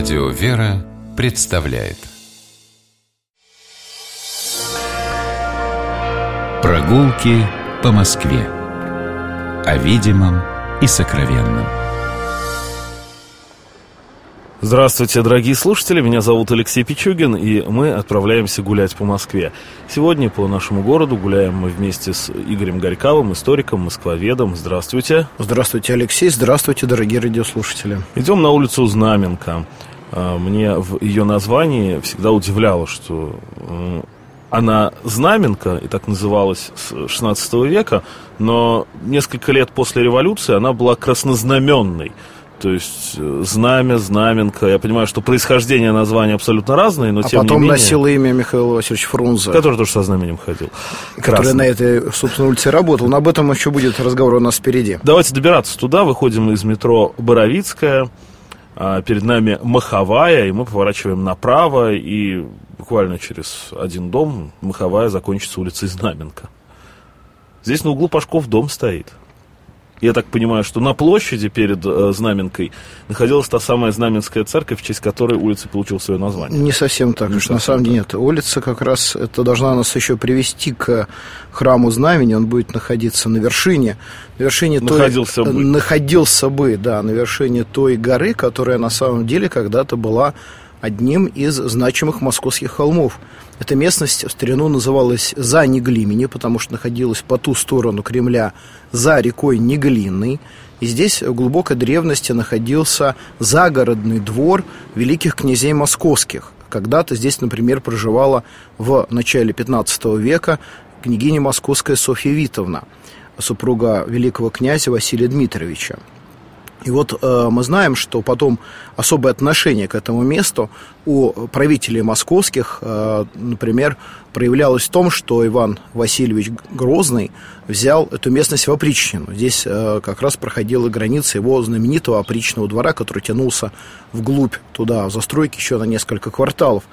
Радио «Вера» представляет Прогулки по Москве О видимом и сокровенном Здравствуйте, дорогие слушатели, меня зовут Алексей Пичугин, и мы отправляемся гулять по Москве. Сегодня по нашему городу гуляем мы вместе с Игорем Горьковым, историком, москвоведом. Здравствуйте. Здравствуйте, Алексей, здравствуйте, дорогие радиослушатели. Идем на улицу Знаменка. А, мне в ее названии всегда удивляло, что она Знаменка, и так называлась с 16 века, но несколько лет после революции она была краснознаменной. То есть э, знамя, знаменка. Я понимаю, что происхождение названия абсолютно разные, но а тем потом не менее... носил имя Михаил Васильевич Фрунзе. Который тоже со знаменем ходил. Который Красный. на этой, собственно, улице работал. Но об этом еще будет разговор у нас впереди. Давайте добираться туда. Выходим из метро Боровицкая. А перед нами Маховая, и мы поворачиваем направо, и буквально через один дом Маховая закончится улицей Знаменка. Здесь на углу Пашков дом стоит я так понимаю, что на площади перед э, Знаменкой находилась та самая Знаменская церковь, в честь которой улица получила свое название. Не совсем так. Не на самом деле нет. Улица как раз это должна нас еще привести к храму Знамени. Он будет находиться на вершине. На вершине находился той, бы. Находился бы, да, на вершине той горы, которая на самом деле когда-то была одним из значимых московских холмов. Эта местность в старину называлась за Неглимени, потому что находилась по ту сторону Кремля за рекой Неглинной. И здесь в глубокой древности находился загородный двор великих князей московских. Когда-то здесь, например, проживала в начале 15 века княгиня московская Софья Витовна, супруга великого князя Василия Дмитриевича. И вот э, мы знаем, что потом особое отношение к этому месту у правителей московских, э, например, проявлялось в том, что Иван Васильевич Грозный взял эту местность в опричнину. Здесь э, как раз проходила граница его знаменитого опричного двора, который тянулся вглубь туда, в застройке еще на несколько кварталов.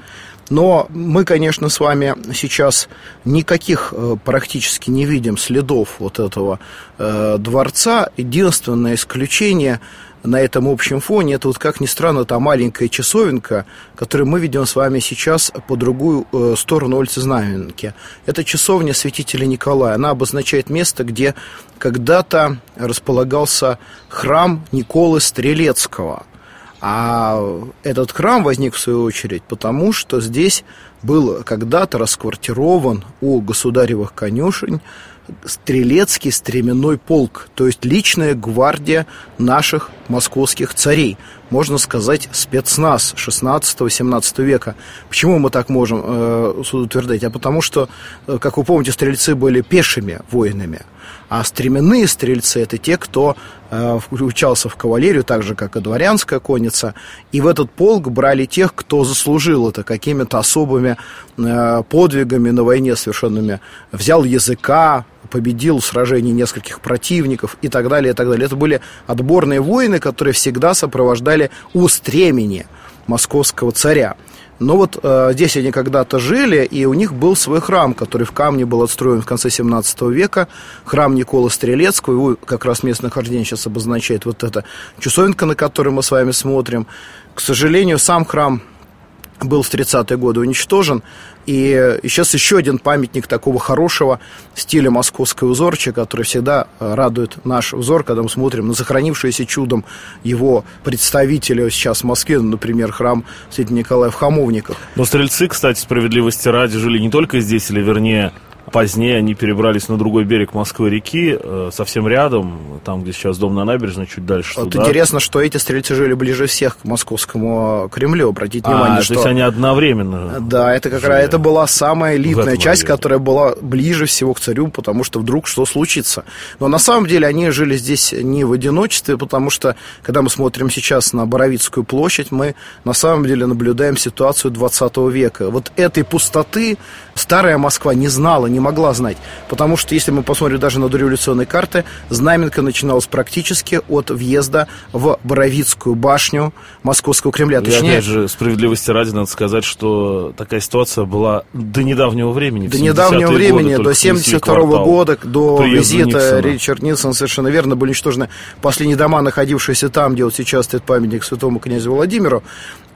Но мы, конечно, с вами сейчас никаких э, практически не видим следов вот этого э, дворца. Единственное исключение на этом общем фоне это вот, как ни странно, та маленькая часовенка, которую мы видим с вами сейчас по другую э, сторону улицы Знаменки. Это часовня святителя Николая. Она обозначает место, где когда-то располагался храм Николы Стрелецкого – а этот храм возник, в свою очередь, потому что здесь был когда-то расквартирован у государевых конюшень стрелецкий стременной полк, то есть личная гвардия наших московских царей. Можно сказать, спецназ 16-17 века. Почему мы так можем э, утверждать? А потому что, э, как вы помните, стрельцы были пешими воинами – а стременные стрельцы – это те, кто э, включался в кавалерию, так же, как и дворянская конница. И в этот полк брали тех, кто заслужил это какими-то особыми э, подвигами на войне совершенными. Взял языка, победил в сражении нескольких противников и так далее, и так далее. Это были отборные воины, которые всегда сопровождали устремение московского царя. Но вот э, здесь они когда-то жили, и у них был свой храм, который в камне был отстроен в конце 17 века. Храм Никола Стрелецкого, его как раз местное нахождение сейчас обозначает вот эта часовенка, на которую мы с вами смотрим. К сожалению, сам храм был в 30-е годы уничтожен. И сейчас еще один памятник такого хорошего стиля московской узорча, который всегда э, радует наш взор, когда мы смотрим на сохранившееся чудом его представителя сейчас в Москве, например, храм Святого Николая в Хамовниках. Но стрельцы, кстати, справедливости ради, жили не только здесь, или вернее Позднее они перебрались на другой берег Москвы-реки, э, совсем рядом, там, где сейчас дом на набережной, чуть дальше Вот туда. интересно, что эти стрельцы жили ближе всех к московскому Кремлю, обратите а, внимание, что... то есть они одновременно Да, это как раз, это была самая элитная часть, момент. которая была ближе всего к царю, потому что вдруг что случится. Но на самом деле они жили здесь не в одиночестве, потому что, когда мы смотрим сейчас на Боровицкую площадь, мы на самом деле наблюдаем ситуацию 20 века. Вот этой пустоты старая Москва не знала, не могла знать. Потому что, если мы посмотрим даже на дореволюционные карты, Знаменка начиналась практически от въезда в Боровицкую башню Московского Кремля. Точнее, И опять же, справедливости ради, надо сказать, что такая ситуация была была до недавнего времени. До недавнего времени, годы, до 72 -го года, до визита. Ричард Нилсон, совершенно верно, были уничтожены последние дома, находившиеся там, где вот сейчас стоит памятник святому князю Владимиру.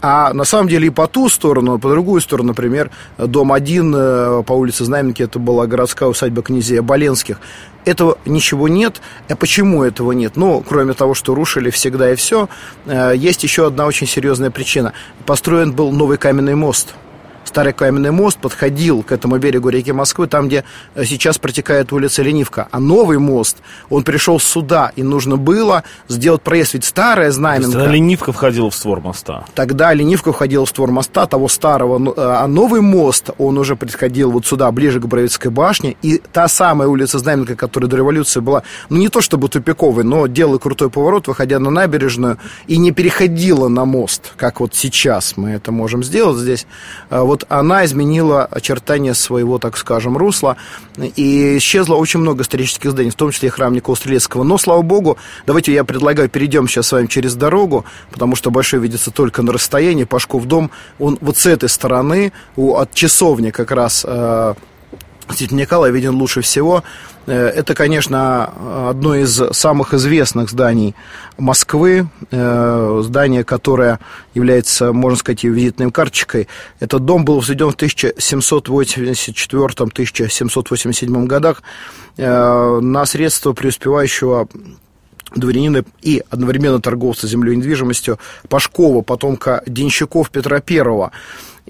А на самом деле и по ту сторону, по другую сторону, например, дом 1 э, по улице Знаменки, это была городская усадьба князей Оболенских. Этого ничего нет. А почему этого нет? Ну, кроме того, что рушили всегда и все, э, есть еще одна очень серьезная причина. Построен был новый каменный мост – старый каменный мост подходил к этому берегу реки Москвы, там, где э, сейчас протекает улица Ленивка. А новый мост, он пришел сюда, и нужно было сделать проезд. Ведь старая знаменка... Тогда Ленивка входила в створ моста. Тогда Ленивка входила в створ моста, того старого. Э, а новый мост, он уже подходил вот сюда, ближе к Боровицкой башне. И та самая улица Знаменка, которая до революции была, ну, не то чтобы тупиковой, но делала крутой поворот, выходя на набережную, и не переходила на мост, как вот сейчас мы это можем сделать здесь. А вот вот она изменила очертания своего, так скажем, русла, и исчезло очень много исторических зданий, в том числе и храм Никола Стрелецкого. Но, слава богу, давайте я предлагаю, перейдем сейчас с вами через дорогу, потому что Большой видится только на расстоянии, Пашков дом, он вот с этой стороны, у, от часовни как раз э, Святитель Николай виден лучше всего. Э, это, конечно, одно из самых известных зданий Москвы, э, здание, которое является, можно сказать, ее визитной карточкой. Этот дом был возведен в 1784-1787 годах э, на средства преуспевающего дворянина и одновременно торговца землей и недвижимостью Пашкова, потомка денщиков Петра Первого.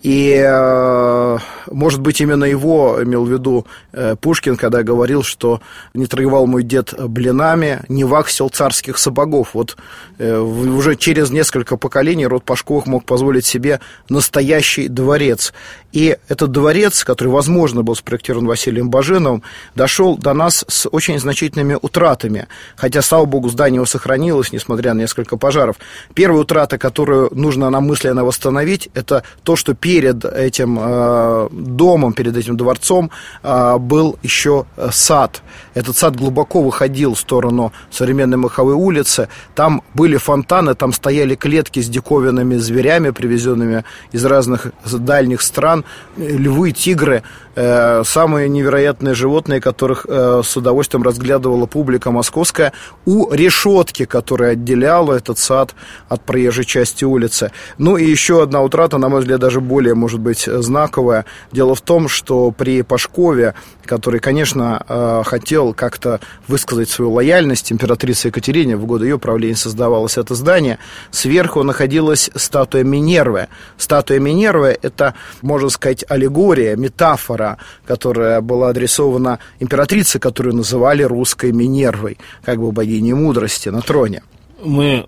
И, э, может быть, именно его имел в виду э, Пушкин, когда говорил, что не торговал мой дед блинами, не вахсил царских сапогов. Вот э, уже через несколько поколений род Пашковых мог позволить себе настоящий дворец. И этот дворец, который, возможно, был спроектирован Василием Баженовым, дошел до нас с очень значительными утратами. Хотя, слава богу, здание его сохранилось, несмотря на несколько пожаров. Первая утрата, которую нужно нам мысленно восстановить, это то, что перед этим э, домом, перед этим дворцом э, был еще сад. Этот сад глубоко выходил в сторону современной Маховой улицы. Там были фонтаны, там стояли клетки с диковинными зверями, привезенными из разных дальних стран. Львы, тигры, э, самые невероятные животные, которых э, с удовольствием разглядывала публика московская, у решетки, которая отделяла этот сад от проезжей части улицы. Ну и еще одна утрата, на мой взгляд, даже более, может быть, знаковая. Дело в том, что при Пашкове, который, конечно, э, хотел как-то высказать свою лояльность императрице Екатерине, в годы ее правления создавалось это здание, сверху находилась статуя Минервы. Статуя Минервы – это, можно сказать, аллегория, метафора, которая была адресована императрице, которую называли русской Минервой, как бы богиней мудрости на троне. Мы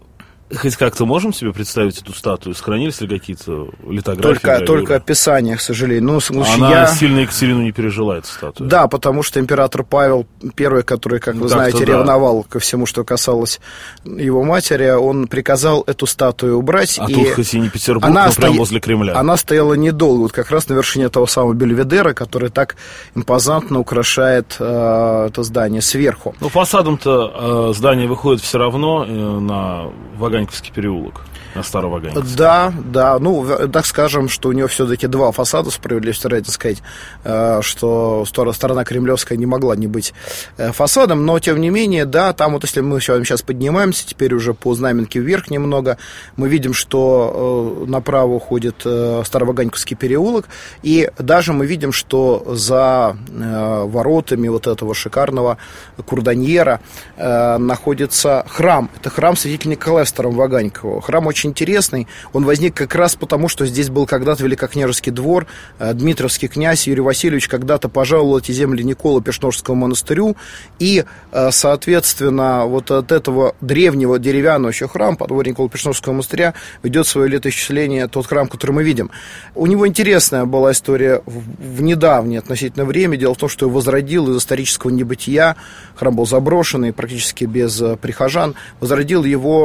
Хоть как-то можем себе представить эту статую? Сохранились ли какие-то литографии? Только, только описание, к сожалению. Ну, слушай, Она я... сильно Екатерину не пережила, эта статуя. Да, потому что император Павел I, который, как вы знаете, да. ревновал ко всему, что касалось его матери, он приказал эту статую убрать. А и тут хоть и не Петербург, она но стоя... прямо возле Кремля. Она стояла недолго, вот как раз на вершине того самого Бельведера, который так импозантно украшает э, это здание сверху. Ну, фасадом-то э, здание выходит все равно э, на Ваганьковский Ваганьковский переулок на Староваганьковский. Да, да, ну, так скажем, что у него все-таки два фасада, справедливости ради сказать, э, что сторона Кремлевская не могла не быть э, фасадом, но, тем не менее, да, там вот если мы сейчас поднимаемся, теперь уже по знаменке вверх немного, мы видим, что э, направо уходит Староваганьковский переулок, и даже мы видим, что за воротами вот этого шикарного курданьера находится храм. Это храм святителя Николая в Старом Ваганьково. Храм очень очень интересный. Он возник как раз потому, что здесь был когда-то великокняжеский двор. Э, Дмитровский князь Юрий Васильевич когда-то пожаловал эти земли Никола Пешножскому монастырю. И, э, соответственно, вот от этого древнего деревянного еще храма, подворья Никола Пешножского монастыря, ведет свое летоисчисление тот храм, который мы видим. У него интересная была история в недавнее относительно время. Дело в том, что его возродил из исторического небытия. Храм был заброшенный, практически без э, прихожан. Возродил его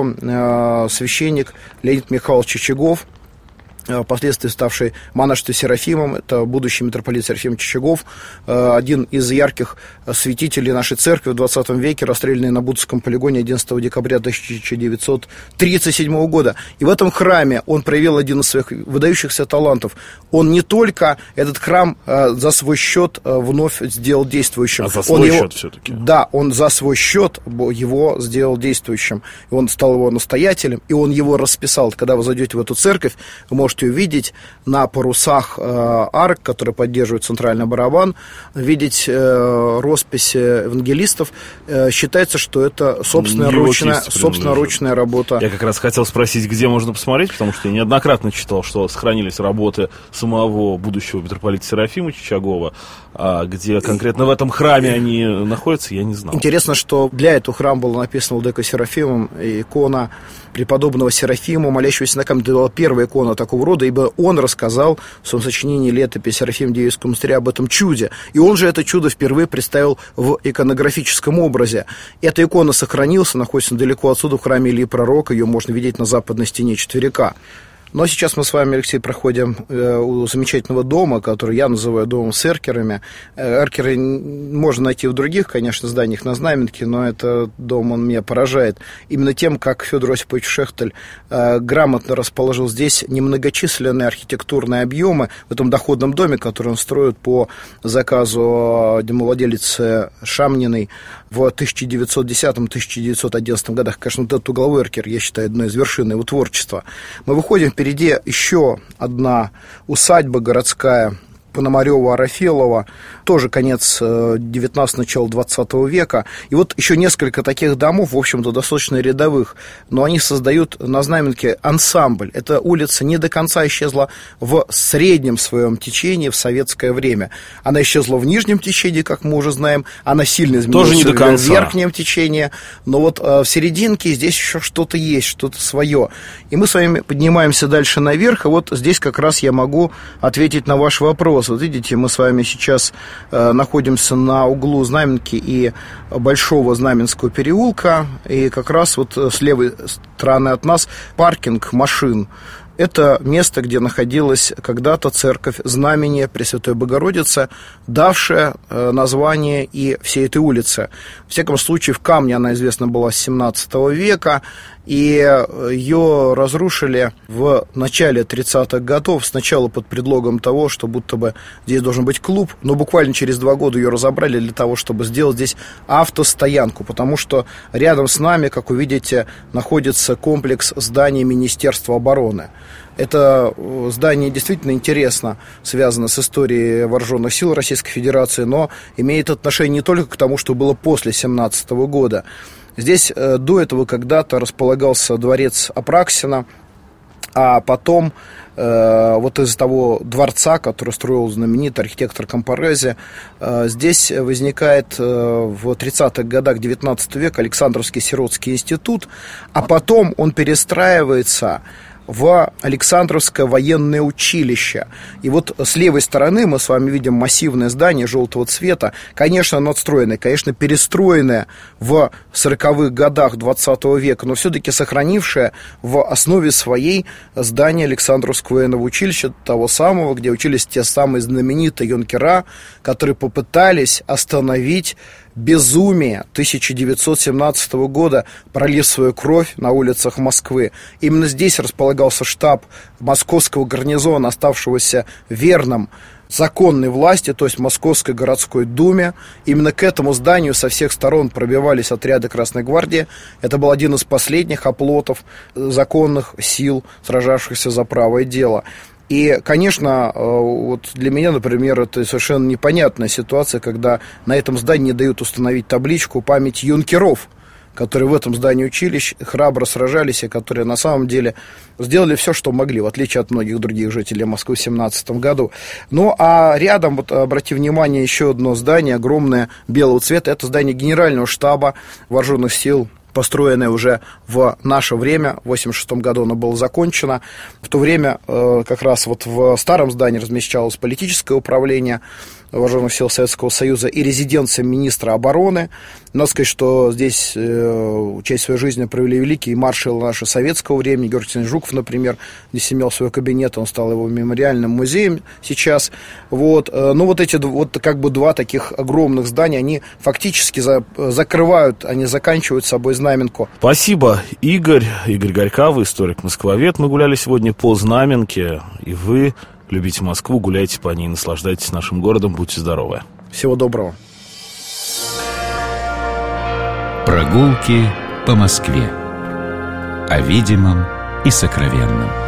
священник Леонид Михайлович Чичагов, впоследствии ставший монашеством Серафимом, это будущий митрополит Серафим Чичагов, э, один из ярких святителей нашей церкви в 20 веке, расстрелянный на Будском полигоне 11 декабря 1937 года. И в этом храме он проявил один из своих выдающихся талантов. Он не только этот храм э, за свой счет вновь сделал действующим. А за свой он счет его, все-таки? Да, он за свой счет его сделал действующим. И он стал его настоятелем, и он его расписал. Когда вы зайдете в эту церковь, вы можете можете увидеть на парусах э, арк, которые поддерживают центральный барабан, видеть э, росписи евангелистов. Э, считается, что это собственная ручная, собственно ручная работа. Я как раз хотел спросить, где можно посмотреть, потому что я неоднократно читал, что сохранились работы самого будущего митрополита Серафима Чичагова, а где конкретно в этом храме они находятся, я не знал. Интересно, что для этого храма было написано Владыка Серафимом икона преподобного Серафима, молящегося на камне. Это была первая икона такого рода, ибо он рассказал в своем сочинении «Летопись Серафим Девического монастыря» об этом чуде. И он же это чудо впервые представил в иконографическом образе. Эта икона сохранилась, находится недалеко отсюда, в храме Ильи Пророка. Ее можно видеть на западной стене четверика. Но сейчас мы с вами, Алексей, проходим э, у замечательного дома, который я называю домом с эркерами. Э, эркеры можно найти в других, конечно, зданиях на Знаменке, но этот дом, он меня поражает. Именно тем, как Федор Осипович Шехтель э, грамотно расположил здесь немногочисленные архитектурные объемы в этом доходном доме, который он строит по заказу домовладелицы Шамниной в 1910-1911 годах. Конечно, этот угловой эркер, я считаю, одной из вершин его творчества. Мы выходим впереди еще одна усадьба городская Пономарева, Арафелова, тоже конец 19 э, начало 20 века. И вот еще несколько таких домов, в общем-то, достаточно рядовых, но они создают на Знаменке ансамбль. Эта улица не до конца исчезла в среднем своем течении в советское время. Она исчезла в нижнем течении, как мы уже знаем, она сильно изменилась тоже не до конца. в верхнем течении, но вот э, в серединке здесь еще что-то есть, что-то свое. И мы с вами поднимаемся дальше наверх, и вот здесь как раз я могу ответить на ваш вопрос. Вот видите, мы с вами сейчас находимся на углу Знаменки и Большого Знаменского переулка, и как раз вот с левой стороны от нас паркинг машин. Это место, где находилась когда-то церковь Знамения Пресвятой Богородицы, давшая э, название и всей этой улице. В всяком случае, в камне она известна была с 17 века, и э, ее разрушили в начале 30-х годов, сначала под предлогом того, что будто бы здесь должен быть клуб, но буквально через два года ее разобрали для того, чтобы сделать здесь автостоянку, потому что рядом с нами, как вы видите, находится комплекс зданий Министерства обороны. Это э, здание действительно интересно, связано с историей вооруженных сил Российской Федерации, но имеет отношение не только к тому, что было после 17 года. Здесь э, до этого когда-то располагался дворец Апраксина, а потом э, вот из того дворца, который строил знаменитый архитектор Компорези, э, здесь возникает в 30-х годах 19 века Александровский сиротский институт, а потом он перестраивается в Александровское военное училище. И вот с левой стороны мы с вами видим массивное здание желтого цвета, конечно, надстроенное, конечно, перестроенное в 40-х годах 20 века, но все-таки сохранившее в основе своей здание Александровского военного училища, того самого, где учились те самые знаменитые юнкера, которые попытались остановить безумие 1917 года, пролив свою кровь на улицах Москвы. Именно здесь располагался штаб московского гарнизона, оставшегося верным законной власти, то есть Московской городской думе. Именно к этому зданию со всех сторон пробивались отряды Красной Гвардии. Это был один из последних оплотов законных сил, сражавшихся за правое дело. И, конечно, э, вот для меня, например, это совершенно непонятная ситуация, когда на этом здании дают установить табличку «Память юнкеров», которые в этом здании училищ храбро сражались и которые на самом деле сделали все, что могли, в отличие от многих других жителей Москвы в 17 году. Ну, а рядом, вот обрати внимание, еще одно здание, огромное, белого цвета, это здание генерального штаба вооруженных сил построенное уже в наше время. В 1986 году оно было закончено. В то время э, как раз вот в старом здании размещалось политическое управление вооруженных сил Советского Союза и резиденция министра обороны. Надо сказать, что здесь э, часть своей жизни провели великие маршалы нашего советского времени. Георгий Жуков, например, здесь имел свой кабинет, он стал его мемориальным музеем сейчас. Вот. Э, ну, вот эти вот как бы два таких огромных здания, они фактически за, закрывают, они заканчивают собой знаменку. Спасибо, Игорь. Игорь Горькав, историк-москвовед. Мы гуляли сегодня по знаменке, и вы Любите Москву, гуляйте по ней, наслаждайтесь нашим городом, будьте здоровы. Всего доброго. Прогулки по Москве. О видимом и сокровенном.